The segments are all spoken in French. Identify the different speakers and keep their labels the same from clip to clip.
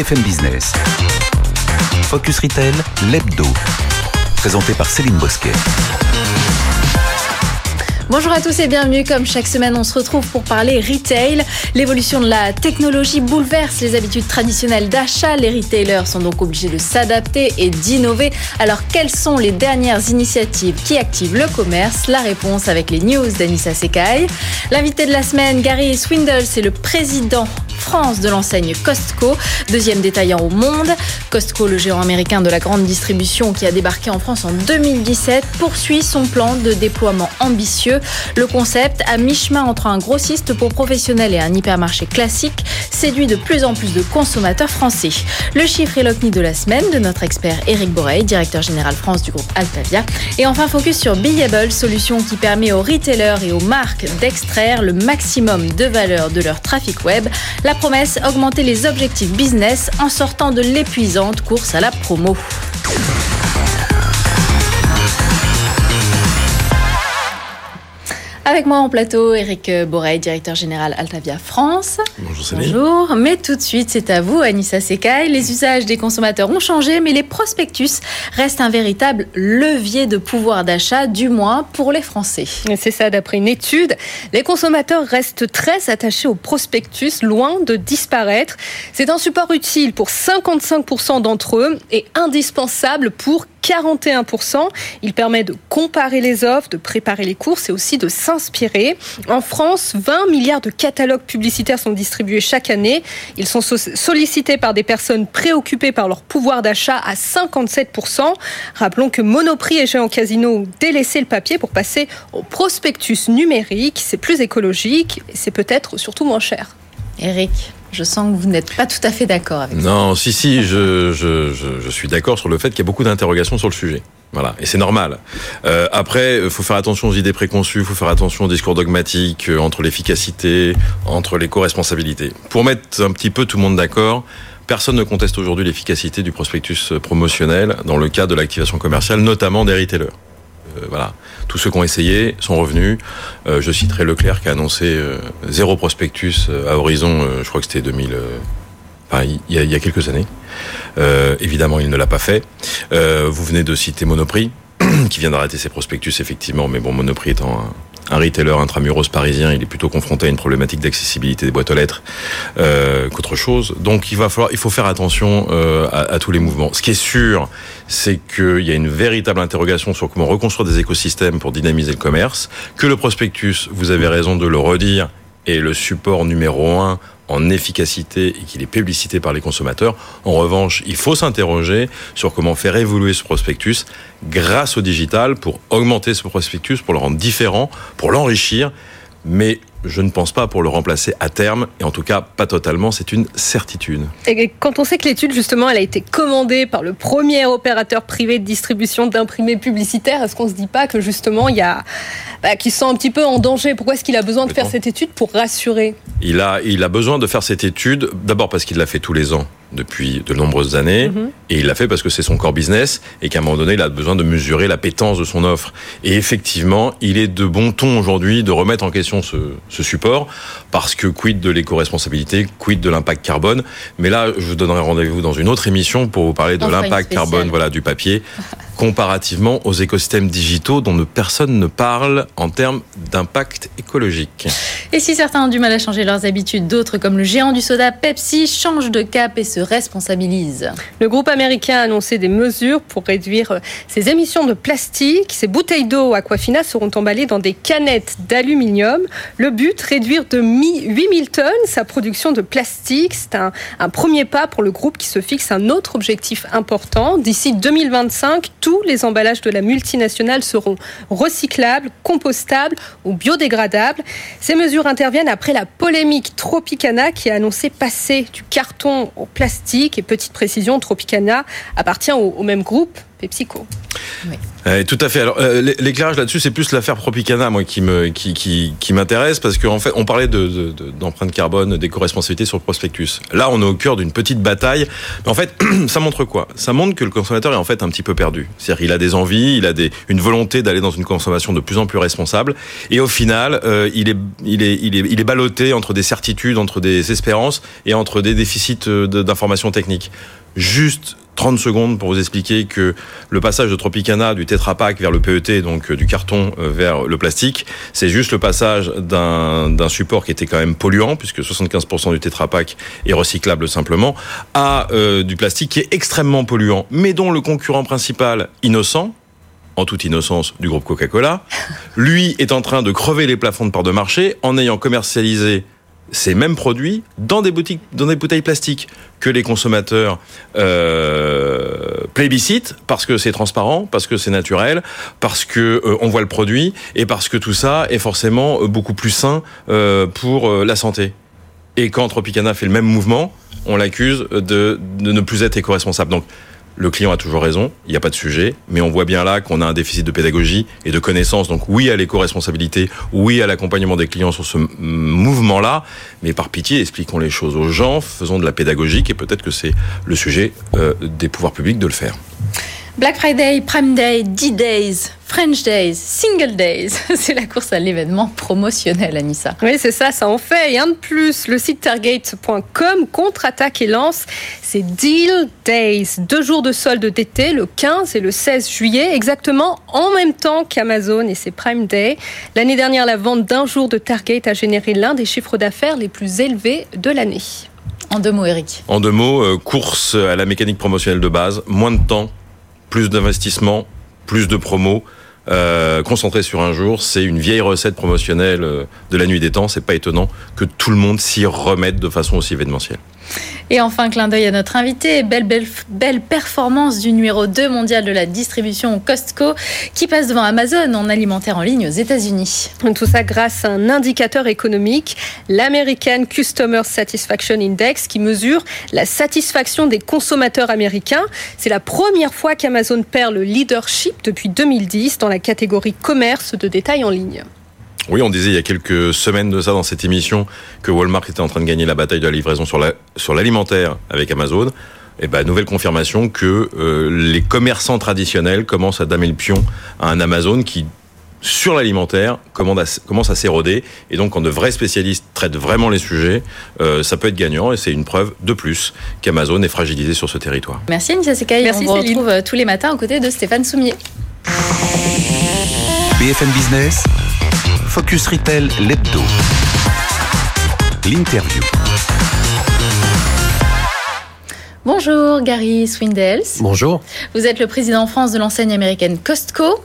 Speaker 1: BFM Business. Focus Retail, l'hebdo. Présenté par Céline Bosquet.
Speaker 2: Bonjour à tous et bienvenue. Comme chaque semaine, on se retrouve pour parler retail. L'évolution de la technologie bouleverse les habitudes traditionnelles d'achat. Les retailers sont donc obligés de s'adapter et d'innover. Alors, quelles sont les dernières initiatives qui activent le commerce? La réponse avec les news d'Anissa Sekai. L'invité de la semaine, Gary Swindle, c'est le président France de l'enseigne Costco, deuxième détaillant au monde. Costco, le géant américain de la grande distribution qui a débarqué en France en 2017, poursuit son plan de déploiement ambitieux. Le concept, à mi-chemin entre un grossiste pour professionnels et un hypermarché classique, séduit de plus en plus de consommateurs français. Le chiffre et l'OCNI de la semaine de notre expert Eric Borey, directeur général France du groupe Altavia. Et enfin, focus sur Billable, solution qui permet aux retailers et aux marques d'extraire le maximum de valeur de leur trafic web. Promesse, augmenter les objectifs business en sortant de l'épuisante course à la promo. Avec moi en plateau, Eric Borey, directeur général Altavia France.
Speaker 3: Bonjour Céline.
Speaker 2: Bonjour. Mais tout de suite, c'est à vous, Anissa Sekai. Les usages des consommateurs ont changé, mais les prospectus restent un véritable levier de pouvoir d'achat, du moins pour les Français.
Speaker 4: C'est ça, d'après une étude. Les consommateurs restent très attachés au prospectus, loin de disparaître. C'est un support utile pour 55% d'entre eux et indispensable pour 41%. Il permet de comparer les offres, de préparer les courses et aussi de s'inspirer. En France, 20 milliards de catalogues publicitaires sont distribués chaque année. Ils sont sollicités par des personnes préoccupées par leur pouvoir d'achat à 57%. Rappelons que Monoprix et Géant Casino ont délaissé le papier pour passer au prospectus numérique. C'est plus écologique et c'est peut-être surtout moins cher.
Speaker 2: Eric je sens que vous n'êtes pas tout à fait d'accord avec
Speaker 3: ça. Non, si, si, je, je, je, je suis d'accord sur le fait qu'il y a beaucoup d'interrogations sur le sujet. Voilà, et c'est normal. Euh, après, il faut faire attention aux idées préconçues, faut faire attention aux discours dogmatiques, euh, entre l'efficacité, entre les co-responsabilités. Pour mettre un petit peu tout le monde d'accord, personne ne conteste aujourd'hui l'efficacité du prospectus promotionnel dans le cadre de l'activation commerciale, notamment. Euh, voilà. Tous ceux qui ont essayé sont revenus. Euh, je citerai Leclerc qui a annoncé euh, zéro prospectus à horizon, je crois que c'était 2000. Enfin, il y, a, il y a quelques années. évidemment, il ne l'a pas fait. vous venez de citer Monoprix, qui vient d'arrêter ses prospectus, effectivement, mais bon, Monoprix étant un, un retailer intramuros parisien, il est plutôt confronté à une problématique d'accessibilité des boîtes aux lettres euh, qu'autre chose. Donc il va falloir, il faut faire attention euh, à, à, tous les mouvements. Ce qui est sûr, c'est qu'il y a une véritable interrogation sur comment reconstruire des écosystèmes pour dynamiser le commerce. Que le prospectus, vous avez raison de le redire, est le support numéro un en efficacité et qu'il est publicité par les consommateurs. En revanche, il faut s'interroger sur comment faire évoluer ce prospectus grâce au digital pour augmenter ce prospectus, pour le rendre différent, pour l'enrichir. Mais je ne pense pas pour le remplacer à terme, et en tout cas pas totalement, c'est une certitude.
Speaker 4: Et quand on sait que l'étude, justement, elle a été commandée par le premier opérateur privé de distribution d'imprimés publicitaires, est-ce qu'on se dit pas que justement, il y a, bah, qui se sent un petit peu en danger? Pourquoi est-ce qu'il a besoin de faire cette étude pour rassurer?
Speaker 3: Il a, il a besoin de faire cette étude, d'abord parce qu'il l'a fait tous les ans depuis de nombreuses années, mm -hmm. et il l'a fait parce que c'est son core business, et qu'à un moment donné, il a besoin de mesurer la pétence de son offre. Et effectivement, il est de bon ton aujourd'hui de remettre en question ce, ce support, parce que quid de l'éco-responsabilité, quid de l'impact carbone. Mais là, je vous donnerai rendez-vous dans une autre émission pour vous parler de l'impact carbone voilà, du papier, comparativement aux écosystèmes digitaux dont personne ne parle en termes d'impact écologique.
Speaker 2: Et si certains ont du mal à changer leurs habitudes, d'autres, comme le géant du soda Pepsi, changent de cap et se responsabilisent.
Speaker 4: Le groupe américain a annoncé des mesures pour réduire ses émissions de plastique. Ces bouteilles d'eau Aquafina seront emballées dans des canettes d'aluminium. Le but, réduire de 8000 tonnes sa production de plastique. C'est un, premier pas pour le groupe qui se fixe un autre objectif important. D'ici 2025, tous les emballages de la multinationale seront recyclables, compostables ou biodégradables. Ces mesures interviennent après la polémique Tropicana qui a annoncé passer du carton au plastique. Et petite précision, Tropicana appartient au même groupe PepsiCo.
Speaker 3: Oui. tout à fait. Alors euh, l'éclairage là-dessus, c'est plus l'affaire Propicana, moi, qui me qui qui, m'intéresse parce qu'en en fait, on parlait de, d'empreinte carbone, d'éco-responsabilité sur le prospectus. Là, on est au cœur d'une petite bataille. Mais en fait, ça montre quoi? Ça montre que le consommateur est en fait un petit peu perdu. C'est-à-dire, il a des envies, il a des une volonté d'aller dans une consommation de plus en plus responsable, et au final, euh, il est il est il est il est ballotté entre des certitudes, entre des espérances et entre des déficits euh, d'informations techniques. Juste 30 secondes pour vous expliquer que le passage de Tropicana du Tetra Pak vers le PET, donc euh, du carton euh, vers le plastique, c'est juste le passage d'un support qui était quand même polluant, puisque 75% du Tetra est recyclable simplement, à euh, du plastique qui est extrêmement polluant, mais dont le concurrent principal, innocent, en toute innocence du groupe Coca-Cola, lui est en train de crever les plafonds de part de marché en ayant commercialisé ces mêmes produits dans des bouteilles plastiques que les consommateurs euh, plébiscitent parce que c'est transparent, parce que c'est naturel, parce que euh, on voit le produit et parce que tout ça est forcément euh, beaucoup plus sain pour la santé. Et quand Tropicana fait le même mouvement, on l'accuse de, de ne plus être éco-responsable. Donc le client a toujours raison, il n'y a pas de sujet, mais on voit bien là qu'on a un déficit de pédagogie et de connaissances. Donc oui à l'éco-responsabilité, oui à l'accompagnement des clients sur ce mouvement-là, mais par pitié, expliquons les choses aux gens, faisons de la pédagogie, et peut-être que c'est le sujet euh, des pouvoirs publics de le faire.
Speaker 2: Black Friday, Prime Day, D-Days, French Days, Single Days, c'est la course à l'événement promotionnel, Anissa.
Speaker 4: Oui, c'est ça, ça en fait. Et un de plus, le site Target.com contre-attaque et lance ses Deal Days. Deux jours de solde d'été, le 15 et le 16 juillet, exactement en même temps qu'Amazon et ses Prime Day. L'année dernière, la vente d'un jour de Target a généré l'un des chiffres d'affaires les plus élevés de l'année.
Speaker 2: En deux mots, Eric.
Speaker 3: En deux mots, euh, course à la mécanique promotionnelle de base, moins de temps plus d'investissement, plus de promos. Euh, concentré sur un jour, c'est une vieille recette promotionnelle euh, de la nuit des temps. C'est pas étonnant que tout le monde s'y remette de façon aussi événementielle.
Speaker 2: Et enfin, clin d'œil à notre invité, belle, belle, belle performance du numéro 2 mondial de la distribution Costco qui passe devant Amazon en alimentaire en ligne aux États-Unis.
Speaker 4: Tout ça grâce à un indicateur économique, l'American Customer Satisfaction Index, qui mesure la satisfaction des consommateurs américains. C'est la première fois qu'Amazon perd le leadership depuis 2010 dans la catégorie commerce de détail en ligne.
Speaker 3: Oui, on disait il y a quelques semaines de ça dans cette émission que Walmart était en train de gagner la bataille de la livraison sur la, sur l'alimentaire avec Amazon. Et eh ben, nouvelle confirmation que euh, les commerçants traditionnels commencent à damer le pion à un Amazon qui, sur l'alimentaire, commence à s'éroder. Et donc, quand de vrais spécialistes traitent vraiment les sujets, euh, ça peut être gagnant. Et c'est une preuve de plus qu'Amazon est fragilisé sur ce territoire.
Speaker 2: Merci Anissa Sekai. Merci, On vous retrouve euh, tous les matins aux côtés de Stéphane Soumier.
Speaker 1: BFM Business. Focus Retail, l'hebdo. L'interview.
Speaker 2: Bonjour Gary Swindels.
Speaker 5: Bonjour.
Speaker 2: Vous êtes le président en France de l'enseigne américaine Costco.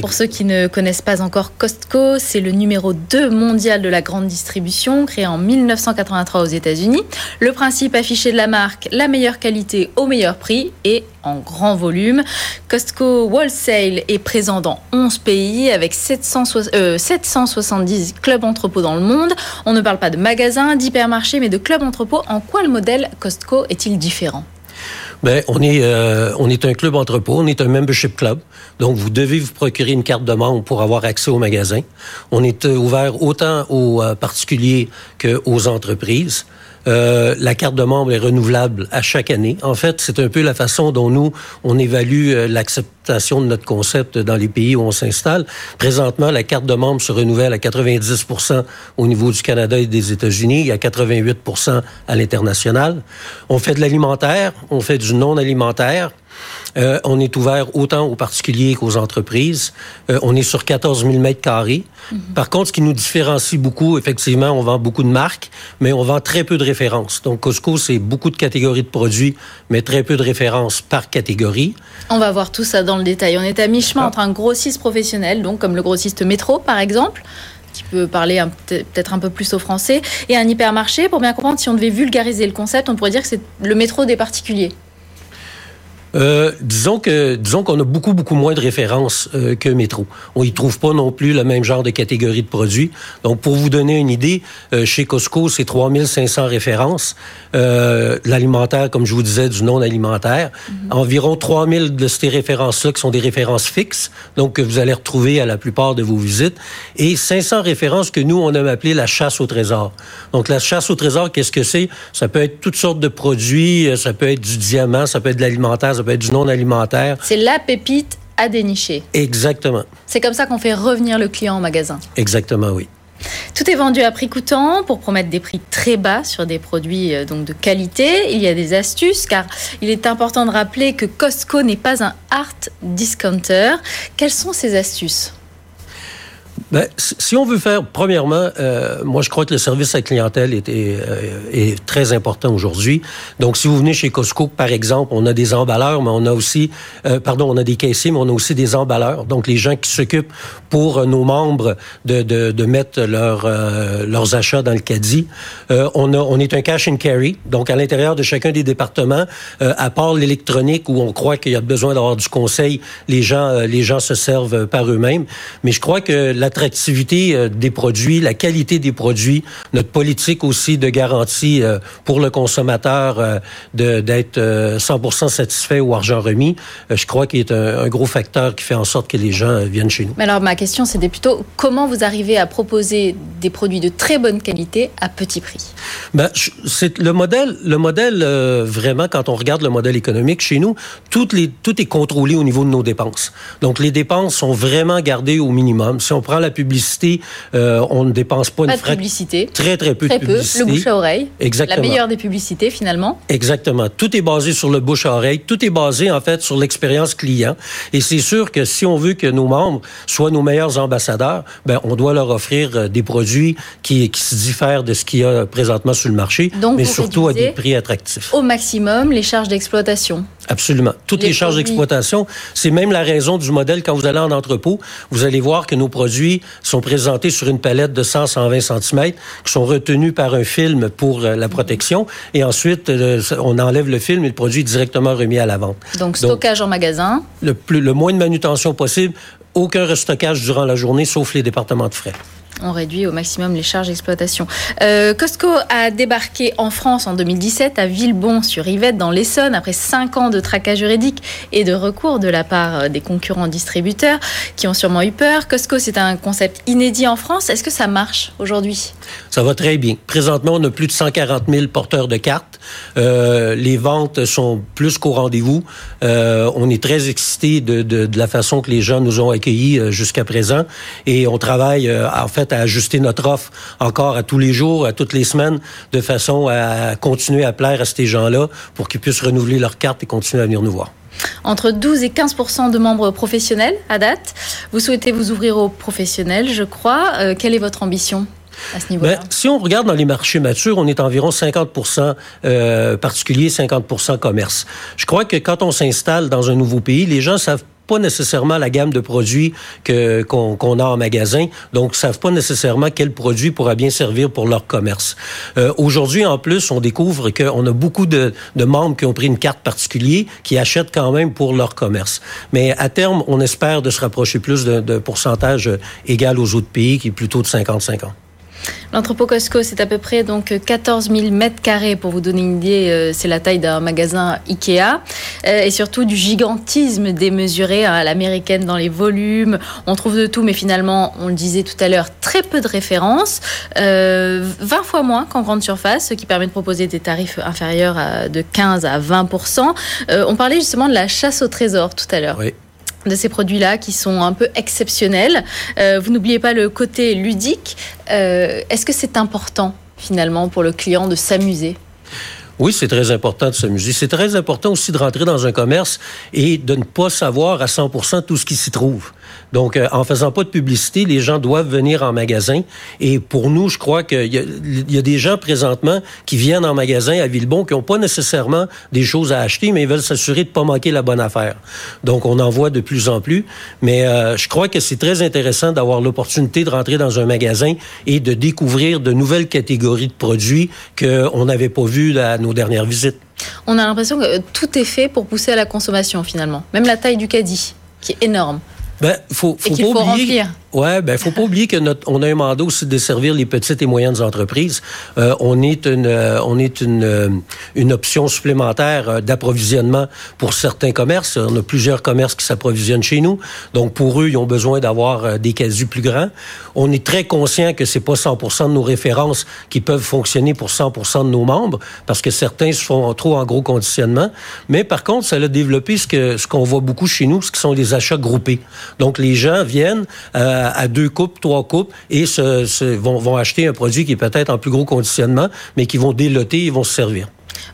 Speaker 2: Pour ceux qui ne connaissent pas encore Costco, c'est le numéro 2 mondial de la grande distribution, créé en 1983 aux États-Unis. Le principe affiché de la marque, la meilleure qualité au meilleur prix et en grand volume. Costco Wholesale est présent dans 11 pays avec 770 euh, clubs entrepôts dans le monde. On ne parle pas de magasins, d'hypermarchés, mais de clubs entrepôts. En quoi le modèle Costco est-il différent?
Speaker 5: Ben, on est euh, on est un club entrepôt, on est un membership club. Donc vous devez vous procurer une carte de membre pour avoir accès au magasin. On est euh, ouvert autant aux euh, particuliers qu'aux entreprises. Euh, la carte de membre est renouvelable à chaque année. En fait, c'est un peu la façon dont nous, on évalue euh, l'acceptation de notre concept dans les pays où on s'installe. Présentement, la carte de membre se renouvelle à 90% au niveau du Canada et des États-Unis et à 88% à l'international. On fait de l'alimentaire, on fait du non-alimentaire. Euh, on est ouvert autant aux particuliers qu'aux entreprises. Euh, on est sur 14 000 mètres carrés. Mhm. Par contre, ce qui nous différencie beaucoup, effectivement, on vend beaucoup de marques, mais on vend très peu de références. Donc, Costco, c'est beaucoup de catégories de produits, mais très peu de références par catégorie.
Speaker 2: On va voir tout ça dans le détail. On est à mi-chemin ah. entre un grossiste professionnel, donc comme le grossiste métro, par exemple, qui peut parler peut-être un peu plus au français, et un hypermarché. Pour bien comprendre, si on devait vulgariser le concept, on pourrait dire que c'est le métro des particuliers.
Speaker 5: Euh, disons que disons qu'on a beaucoup beaucoup moins de références euh, que Métro. On y trouve pas non plus le même genre de catégorie de produits. Donc pour vous donner une idée, euh, chez Costco c'est 3500 références. Euh, l'alimentaire, comme je vous disais, du non alimentaire, mm -hmm. environ 3000 de ces références-là qui sont des références fixes, donc que vous allez retrouver à la plupart de vos visites, et 500 références que nous on aime appeler la chasse au trésor. Donc la chasse au trésor, qu'est-ce que c'est? Ça peut être toutes sortes de produits, ça peut être du diamant, ça peut être de l'alimentaire ça peut être du non alimentaire.
Speaker 2: C'est la pépite à dénicher.
Speaker 5: Exactement.
Speaker 2: C'est comme ça qu'on fait revenir le client au magasin.
Speaker 5: Exactement, oui.
Speaker 2: Tout est vendu à prix coûtant pour promettre des prix très bas sur des produits donc de qualité. Il y a des astuces car il est important de rappeler que Costco n'est pas un art discounter. Quelles sont ces astuces?
Speaker 5: Ben, si on veut faire, premièrement, euh, moi je crois que le service à la clientèle est, est, est très important aujourd'hui. Donc, si vous venez chez Costco, par exemple, on a des emballeurs, mais on a aussi, euh, pardon, on a des caissiers, mais on a aussi des emballeurs. Donc, les gens qui s'occupent pour nos membres de, de, de mettre leur, euh, leurs achats dans le caddie. Euh, on, a, on est un cash and carry. Donc, à l'intérieur de chacun des départements, euh, à part l'électronique où on croit qu'il y a besoin d'avoir du conseil, les gens, les gens se servent par eux-mêmes. Mais je crois que la l'attractivité des produits, la qualité des produits, notre politique aussi de garantie pour le consommateur d'être 100% satisfait ou argent remis, je crois qu'il est un, un, gros facteur qui fait en sorte que les gens viennent chez nous.
Speaker 2: Mais alors ma question c'était plutôt comment vous arrivez à proposer des produits de très bonne qualité à petit prix?
Speaker 5: Ben, c'est le modèle, le modèle euh, vraiment quand on regarde le modèle économique chez nous, tout, les, tout est contrôlé au niveau de nos dépenses. Donc les dépenses sont vraiment gardées au minimum. Si on prend la publicité, euh, on ne dépense pas,
Speaker 2: pas
Speaker 5: une
Speaker 2: de publicité.
Speaker 5: Très, très peu
Speaker 2: très
Speaker 5: de publicité.
Speaker 2: Peu. Le bouche à oreille.
Speaker 5: Exactement.
Speaker 2: La meilleure des publicités, finalement.
Speaker 5: Exactement. Tout est basé sur le bouche à oreille. Tout est basé, en fait, sur l'expérience client. Et c'est sûr que si on veut que nos membres soient nos meilleurs ambassadeurs, ben, on doit leur offrir des produits qui, qui se diffèrent de ce qu'il y a présentement sur le marché,
Speaker 2: Donc,
Speaker 5: mais surtout à des prix attractifs.
Speaker 2: Au maximum, les charges d'exploitation.
Speaker 5: Absolument. Toutes les, les charges d'exploitation, c'est même la raison du modèle. Quand vous allez en entrepôt, vous allez voir que nos produits sont présentés sur une palette de 100-120 cm, qui sont retenus par un film pour la protection, et ensuite, on enlève le film et le produit est directement remis à la vente.
Speaker 2: Donc, stockage Donc, en magasin.
Speaker 5: Le, plus, le moins de manutention possible, aucun restockage durant la journée, sauf les départements de frais
Speaker 2: on réduit au maximum les charges d'exploitation. Euh, Costco a débarqué en France en 2017 à Villebon-sur-Yvette dans l'Essonne après cinq ans de tracas juridiques et de recours de la part des concurrents distributeurs qui ont sûrement eu peur. Costco, c'est un concept inédit en France. Est-ce que ça marche aujourd'hui?
Speaker 5: Ça va très bien. Présentement, on a plus de 140 000 porteurs de cartes. Euh, les ventes sont plus qu'au rendez-vous. Euh, on est très excités de, de, de, la façon que les gens nous ont accueillis jusqu'à présent et on travaille en fait à ajuster notre offre encore à tous les jours, à toutes les semaines, de façon à continuer à plaire à ces gens-là pour qu'ils puissent renouveler leur carte et continuer à venir nous voir
Speaker 2: entre 12 et 15 de membres professionnels à date. Vous souhaitez vous ouvrir aux professionnels, je crois. Euh, quelle est votre ambition à ce niveau-là?
Speaker 5: Ben, si on regarde dans les marchés matures, on est environ 50 euh, particuliers, 50 commerce. Je crois que quand on s'installe dans un nouveau pays, les gens savent pas nécessairement la gamme de produits que qu'on qu a en magasin, donc savent pas nécessairement quel produit pourra bien servir pour leur commerce. Euh, Aujourd'hui, en plus, on découvre qu'on a beaucoup de, de membres qui ont pris une carte particulière, qui achètent quand même pour leur commerce. Mais à terme, on espère de se rapprocher plus de pourcentage égal aux autres pays, qui est plutôt de 50-50.
Speaker 2: L'entrepôt Costco, c'est à peu près donc 14 000 mètres carrés. Pour vous donner une idée, c'est la taille d'un magasin Ikea. Et surtout du gigantisme démesuré à l'américaine dans les volumes. On trouve de tout, mais finalement, on le disait tout à l'heure, très peu de références. Euh, 20 fois moins qu'en grande surface, ce qui permet de proposer des tarifs inférieurs de 15 à 20 euh, On parlait justement de la chasse au trésor tout à l'heure.
Speaker 5: Oui
Speaker 2: de ces produits-là qui sont un peu exceptionnels. Euh, vous n'oubliez pas le côté ludique. Euh, Est-ce que c'est important finalement pour le client de s'amuser?
Speaker 5: Oui, c'est très important de s'amuser. C'est très important aussi de rentrer dans un commerce et de ne pas savoir à 100% tout ce qui s'y trouve. Donc, euh, en faisant pas de publicité, les gens doivent venir en magasin. Et pour nous, je crois qu'il y, a des gens présentement qui viennent en magasin à Villebon qui n'ont pas nécessairement des choses à acheter, mais ils veulent s'assurer de pas manquer la bonne affaire. Donc, on en voit de plus en plus. Mais euh, je crois que c'est très intéressant d'avoir l'opportunité de rentrer dans un magasin et de découvrir de nouvelles catégories de produits qu'on n'avait pas vues à nos dernières visites.
Speaker 2: On a l'impression que tout est fait pour pousser à la consommation finalement, même la taille du caddie, qui est énorme.
Speaker 5: Ben, faut, faut
Speaker 2: Et qu'il
Speaker 5: pas
Speaker 2: faut
Speaker 5: oublier.
Speaker 2: remplir.
Speaker 5: Ouais, ben faut pas oublier que notre, on a un mandat aussi de desservir les petites et moyennes entreprises. Euh, on est une, euh, on est une, euh, une option supplémentaire d'approvisionnement pour certains commerces. On a plusieurs commerces qui s'approvisionnent chez nous. Donc pour eux, ils ont besoin d'avoir des casus plus grands. On est très conscient que c'est pas 100% de nos références qui peuvent fonctionner pour 100% de nos membres parce que certains se font trop en gros conditionnement. Mais par contre, ça a développé ce que ce qu'on voit beaucoup chez nous, ce qui sont les achats groupés. Donc les gens viennent euh, à deux coupes, trois coupes et se, vont, vont acheter un produit qui est peut-être en plus gros conditionnement, mais qui vont déloter et vont se servir.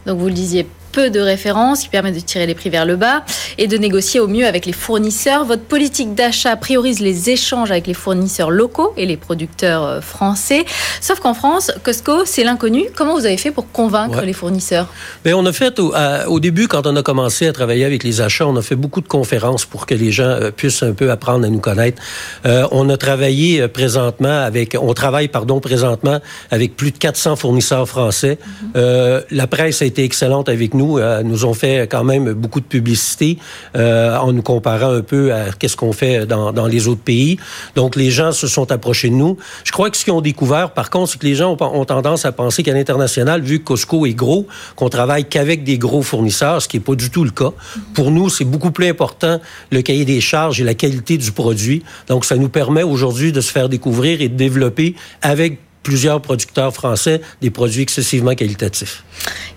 Speaker 2: Donc vous le disiez, peu de références qui permettent de tirer les prix vers le bas et de négocier au mieux avec les fournisseurs. Votre politique d'achat priorise les échanges avec les fournisseurs locaux et les producteurs euh, français. Sauf qu'en France, Costco, c'est l'inconnu. Comment vous avez fait pour convaincre
Speaker 5: Ouais.
Speaker 2: les fournisseurs?
Speaker 5: Bien, on a fait au, à- au début, quand on a commencé à travailler avec les achats, on a fait beaucoup de conférences pour que les gens euh, puissent un peu apprendre à nous connaître. Euh, on a travaillé présentement avec, on travaille pardon présentement avec plus de 400 fournisseurs français. Euh, la presse a été excellente avec nous, euh, nous ont fait quand même beaucoup de publicité euh, en nous comparant un peu à qu'est-ce qu'on fait dans, dans les autres pays. Donc les gens se sont approchés de nous. Je crois que ce qu'ils ont découvert, par contre, c'est que les gens ont, ont tendance à penser qu'à l'international, vu que Costco est gros, qu'on travaille qu'avec des gros fournisseurs, ce qui n'est pas du tout le cas. Pour nous, c'est beaucoup plus important le cahier des charges et la qualité du produit. Donc ça nous permet aujourd'hui de se faire découvrir et de développer avec plusieurs producteurs français des produits excessivement qualitatifs.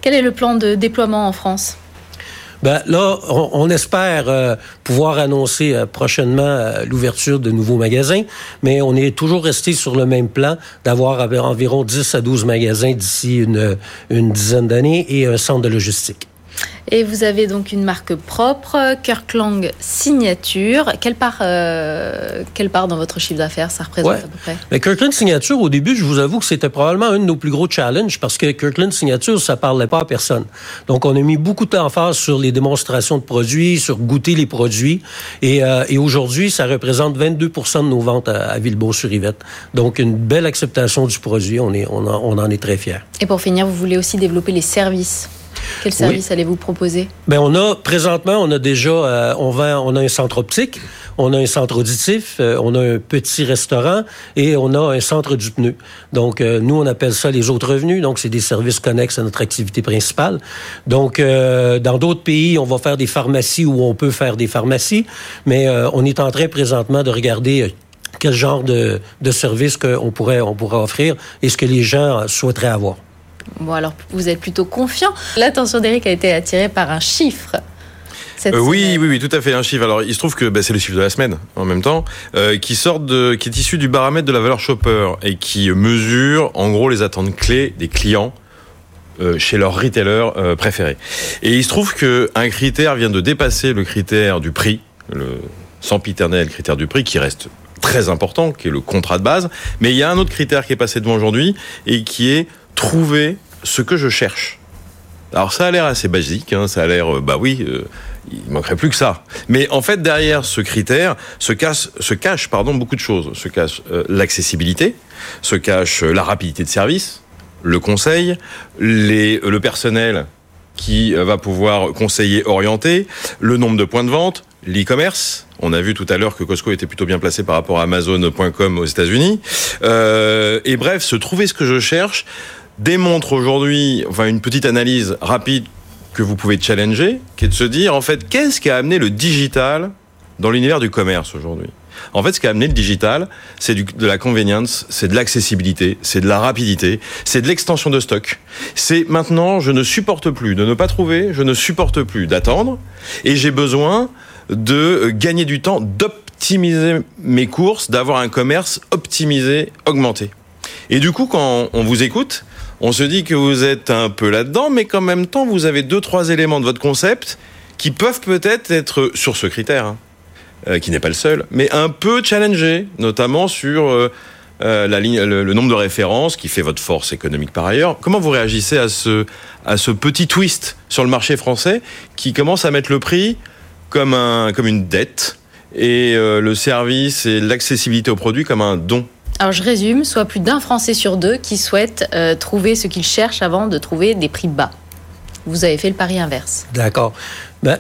Speaker 2: Quel est le plan de déploiement en France?
Speaker 5: Ben là, on, on espère euh, pouvoir annoncer euh, prochainement euh, l'ouverture de nouveaux magasins, mais on est toujours resté sur le même plan d'avoir av- environ 10 à 12 magasins d'ici une, une dizaine d'années et un centre de logistique.
Speaker 2: Et vous avez donc une marque propre, Kirkland Signature. Quelle part, euh, quelle part dans votre chiffre d'affaires ça représente
Speaker 5: Ouais.
Speaker 2: à peu près?
Speaker 5: Mais Kirkland Signature, au début, je vous avoue que c'était probablement un de nos plus gros challenges parce que Kirkland Signature, ça parlait pas à personne. Donc, on a mis beaucoup d'emphase sur les démonstrations de produits, sur goûter les produits. Et, euh, et aujourd'hui, ça représente 22% de nos ventes à, à Villebon-sur-Yvette. Donc, une belle acceptation du produit. On, est, on, en, on en est très fiers.
Speaker 2: Et pour finir, vous voulez aussi développer les services. Quels services allez-vous proposer?
Speaker 5: Ben on a présentement, on a déjà, euh, on vend, on a un centre optique, on a un centre auditif, euh, on a un petit restaurant et on a un centre du pneu. Donc euh, nous on appelle ça les autres revenus. Donc c'est des services connexes à notre activité principale. Donc dans d'autres pays, on va faire des pharmacies où on peut faire des pharmacies, mais on est en train présentement de regarder. quel genre de, de service qu'on pourrait, on pourrait offrir et ce que les gens souhaiteraient avoir.
Speaker 2: Bon, alors vous êtes plutôt confiant. L'attention d'Eric a été attirée par un chiffre. Cette
Speaker 3: Euh, oui, oui, oui, tout à fait, un chiffre. Alors, il se trouve que bah, c'est le chiffre de la semaine en même temps, euh, qui sort de, qui est issu du baromètre de la valeur shopper et qui mesure en gros les attentes clés des clients euh, chez leurs retailers euh, préférés. Et il se trouve que un critère vient de dépasser le critère du prix, le sempiternel critère du prix qui reste très important, qui est le contrat de base. Mais il y a un autre critère qui est passé devant aujourd'hui et qui est trouver ce que je cherche. Alors ça a l'air assez basique, hein, ça a l'air, euh, bah oui, euh, il manquerait plus que ça. Mais en fait, derrière ce critère se cache, se cache pardon, beaucoup de choses. Se cache euh, l'accessibilité, se cache euh, la rapidité de service, le conseil, les, le personnel qui va pouvoir conseiller, orienter, le nombre de points de vente, l'e-commerce. On a vu tout à l'heure que Costco était plutôt bien placé par rapport à Amazon.com aux États-Unis. Euh, et bref, se trouver ce que je cherche démontre aujourd'hui, enfin une petite analyse rapide que vous pouvez challenger, qui est de se dire en fait qu'est-ce qui a amené le digital dans l'univers du commerce aujourd'hui? En fait, ce qui a amené le digital, c'est de la convenience, c'est de l'accessibilité, c'est de la rapidité, c'est de l'extension de stock. C'est maintenant, je ne supporte plus de ne pas trouver, je ne supporte plus d'attendre, et j'ai besoin de euh, gagner du temps, d'optimiser mes courses, d'avoir un commerce optimisé, augmenté. Et du coup, quand on vous écoute, on se dit que vous êtes un peu là-dedans, mais qu'en même temps, vous avez deux, trois éléments de votre concept qui peuvent peut-être être sur ce critère, hein, euh, qui n'est pas le seul, mais un peu challengé, notamment sur euh, euh, la ligne, le, nombre de références qui fait votre force économique par ailleurs. Comment vous réagissez à ce, à ce petit twist sur le marché français qui commence à mettre le prix comme, un, comme une dette et le service et l'accessibilité au produit comme un don?
Speaker 2: Alors je résume, soit plus d'un Français sur deux qui souhaite euh, trouver ce qu'il cherche avant de trouver des prix bas. vous avez fait le pari inverse.
Speaker 5: D'accord. Ben,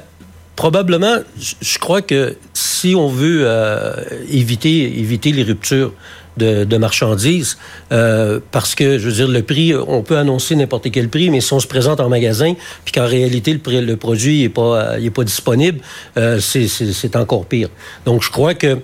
Speaker 5: probablement, je crois que si on veut euh, éviter, éviter les ruptures de, marchandises, euh, parce que, je veux dire, le prix, on peut annoncer n'importe quel prix, mais si on se présente en magasin, puis qu'en réalité, le, le produit n'est pas, pas disponible, c'est encore pire. Donc, je crois que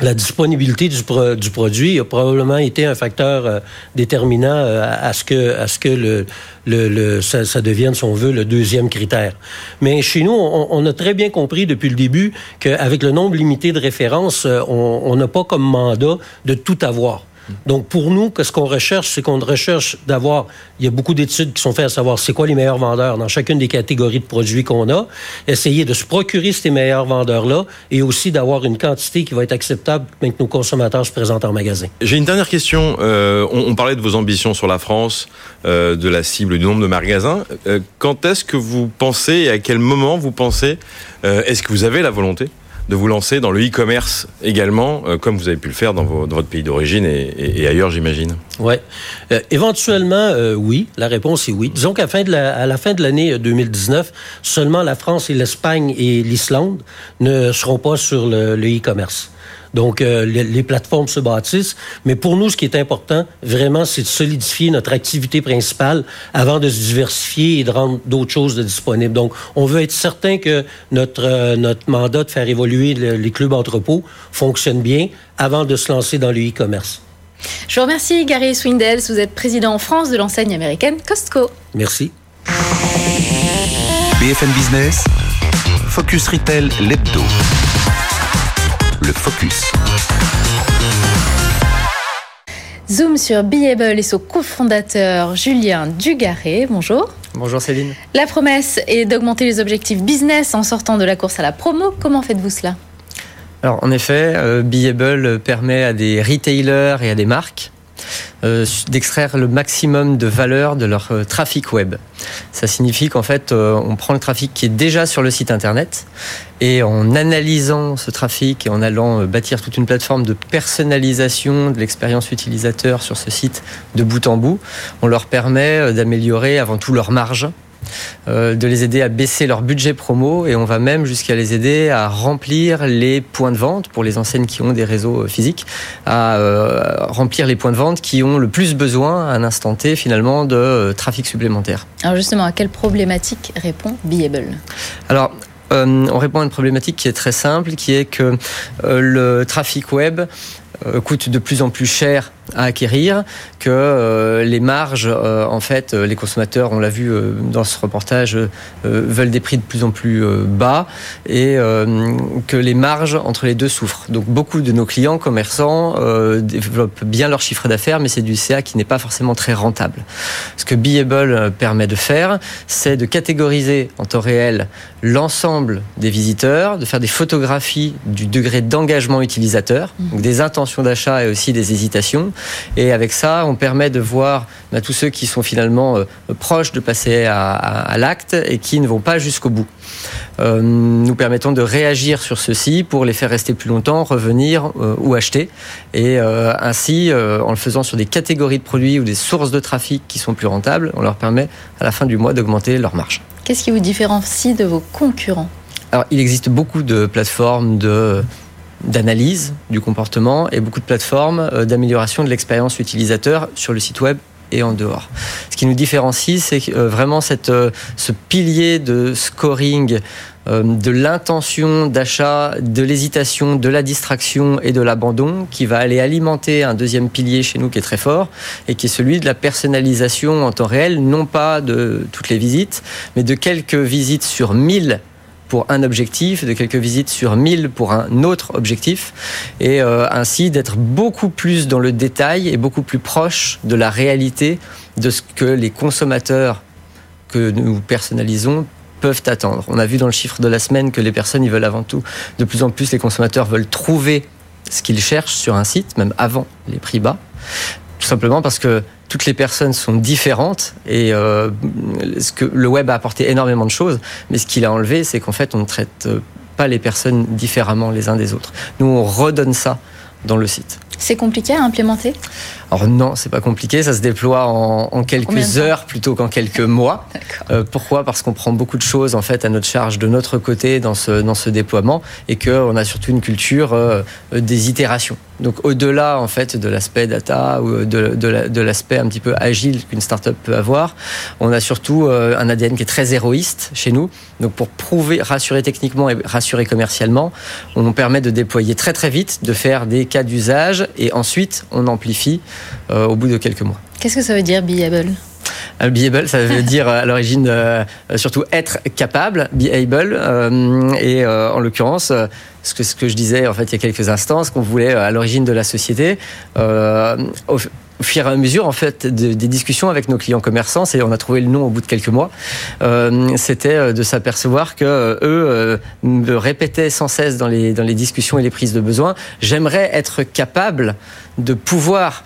Speaker 5: la disponibilité du, du, produit a probablement été un facteur euh, déterminant euh, à, ce que, ce le, le, ça, ça, devienne, si on veut, le deuxième critère. Mais chez nous, on, on a très bien compris depuis le début qu'avec le nombre limité de références, euh, on n'a pas comme mandat de tout avoir. Donc, pour nous, qu'est-ce qu'on recherche? C'est qu'on recherche d'avoir, il y a beaucoup d'études qui sont faites à savoir c'est quoi les meilleurs vendeurs dans chacune des catégories de produits qu'on a, essayer de se procurer ces meilleurs vendeurs-là et aussi d'avoir une quantité qui va être acceptable quand nos consommateurs se présentent en magasin.
Speaker 3: J'ai une dernière question. Euh, on, parlait de vos ambitions sur la France, euh, de la cible, du nombre de magasins. Euh, quand est-ce que vous pensez et à quel moment vous pensez, est-ce que vous avez la volonté? De vous lancer dans le e-commerce également, euh, comme vous avez pu le faire dans, votre pays d'origine et, ailleurs, j'imagine
Speaker 5: Ouais. Euh, éventuellement, euh, oui. La réponse est oui. Disons qu'à la, la fin de l'année 2019, seulement la France et l'Espagne et l'Islande ne seront pas sur le e-commerce. Donc, euh, les, plateformes se bâtissent. Mais pour nous, ce qui est important, vraiment, c'est de solidifier notre activité principale avant de se diversifier et de rendre d'autres choses disponibles. Donc, on veut être certain que notre, euh, notre mandat de faire évoluer les clubs entrepôts fonctionne bien avant de se lancer dans le e-commerce.
Speaker 2: Je vous remercie, Gary Swindels. Vous êtes président en France de l'enseigne américaine Costco.
Speaker 5: Merci.
Speaker 1: BFM Business, Focus Retail, l'hebdo le focus.
Speaker 2: Zoom sur Beable et son cofondateur Julien Dugaré. Bonjour.
Speaker 6: Bonjour Céline.
Speaker 2: La promesse est d'augmenter les objectifs business en sortant de la course à la promo. Comment faites-vous cela?
Speaker 6: Alors en effet, euh, Beable permet à des retailers et à des marques euh, d'extraire le maximum de valeur de leur euh, trafic web. Ça signifie qu'en fait, euh, on prend le trafic qui est déjà sur le site internet et en analysant ce trafic et en allant bâtir toute une plateforme de personnalisation de l'expérience utilisateur sur ce site de bout en bout, on leur permet d'améliorer avant tout leur marge de les aider à baisser leur budget promo et on va même jusqu'à les aider à remplir les points de vente pour les enseignes qui ont des réseaux euh, physiques, à euh, remplir les points de vente qui ont le plus besoin à un instant T finalement de trafic supplémentaire.
Speaker 2: Alors justement, à quelle problématique répond Beable
Speaker 6: Alors, on répond à une problématique qui est très simple, qui est que le trafic web coûte de plus en plus cher à acquérir, que euh, les marges, euh, en fait, euh, les consommateurs, on l'a vu dans ce reportage, veulent des prix de plus en plus bas et que les marges entre les deux souffrent. Donc beaucoup de nos clients commerçants développent bien leur chiffre d'affaires, mais c'est du CA qui n'est pas forcément très rentable. Ce que Beable permet de faire, c'est de catégoriser en temps réel l'ensemble des visiteurs, de faire des photographies du degré d'engagement utilisateur, donc des intentions d'achat et aussi des hésitations, et avec ça, on permet de voir bah, tous ceux qui sont finalement euh, proches de passer à, l'acte et qui ne vont pas jusqu'au bout. Euh, nous permettons de réagir sur ceci pour les faire rester plus longtemps, revenir euh, ou acheter. Et ainsi, en le faisant sur des catégories de produits ou des sources de trafic qui sont plus rentables, on leur permet à la fin du mois d'augmenter leur marge.
Speaker 2: Qu'est-ce qui vous différencie de vos concurrents?
Speaker 6: Alors, il existe beaucoup de plateformes de d'analyse du comportement et beaucoup de plateformes euh, d'amélioration de l'expérience utilisateur sur le site web et en dehors. Ce qui nous différencie, c'est euh, vraiment cette, euh, ce pilier de scoring de l'intention d'achat, de l'hésitation, de la distraction et de l'abandon qui va aller alimenter un deuxième pilier chez nous qui est très fort et qui est celui de la personnalisation en temps réel, non pas de toutes les visites, mais de quelques visites sur 1000 pour un objectif, de quelques visites sur 1000 pour un autre objectif, et euh, ainsi d'être beaucoup plus dans le détail et beaucoup plus proche de la réalité de ce que les consommateurs que nous personnalisons peuvent attendre. On a vu dans le chiffre de la semaine que les personnes, ils veulent avant tout, de plus en plus, les consommateurs veulent trouver ce qu'ils cherchent sur un site, même avant les prix bas. Tout simplement parce que toutes les personnes sont différentes et euh, ce que le web a apporté énormément de choses, mais ce qu'il a enlevé, c'est qu'en fait, on ne traite pas les personnes différemment les uns des autres. Nous, on redonne ça dans le site.
Speaker 2: C'est compliqué à implémenter
Speaker 6: alors non, c'est pas compliqué, ça se déploie en, quelques heures plutôt qu'en quelques mois. Euh, pourquoi? Parce qu'on prend beaucoup de choses en fait à notre charge de notre côté dans ce dans ce déploiement et qu'on a surtout une culture euh, des itérations. Donc au-delà en fait de l'aspect data ou de, de l'aspect un petit peu agile qu'une startup peut avoir, on a surtout euh, un ADN qui est très héroïste chez nous. Donc pour prouver, rassurer techniquement et rassurer commercialement, on nous permet de déployer très très vite, de faire des cas d'usage et ensuite on amplifie euh, au bout de quelques mois.
Speaker 2: Qu'est-ce que ça veut dire Beable?
Speaker 6: Euh, Be able, ça veut dire à l'origine surtout être capable, be able, et en l'occurrence, ce que, ce que je disais en fait il y a quelques instants, ce qu'on voulait à l'origine de la société, au, fur et à mesure en fait des discussions avec nos clients commerçants, et on a trouvé le nom au bout de quelques mois, c'était de s'apercevoir que eux me répétaient sans cesse dans les dans les discussions et les prises de besoin, j'aimerais être capable de pouvoir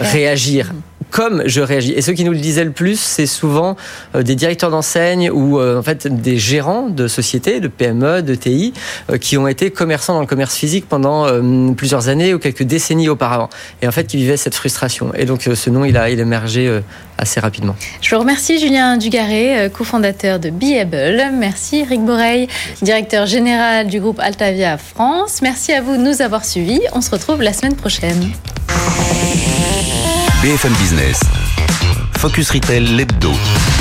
Speaker 6: réagir comme je réagis. Et ceux qui nous le disaient le plus, c'est souvent euh, des directeurs d'enseigne ou euh, en fait des gérants de sociétés, de PME, de TI, euh, qui ont été commerçants dans le commerce physique pendant plusieurs années ou quelques décennies auparavant, et en fait qui vivaient cette frustration. Et donc ce nom, il a, il émergé assez rapidement.
Speaker 2: Je vous remercie Julien Dugaré, cofondateur de Beable. Merci Rick Boreil, directeur général du groupe Altavia France. Merci à vous de nous avoir suivis. On se retrouve la semaine prochaine.
Speaker 1: BFM Business. Focus Retail, l'hebdo.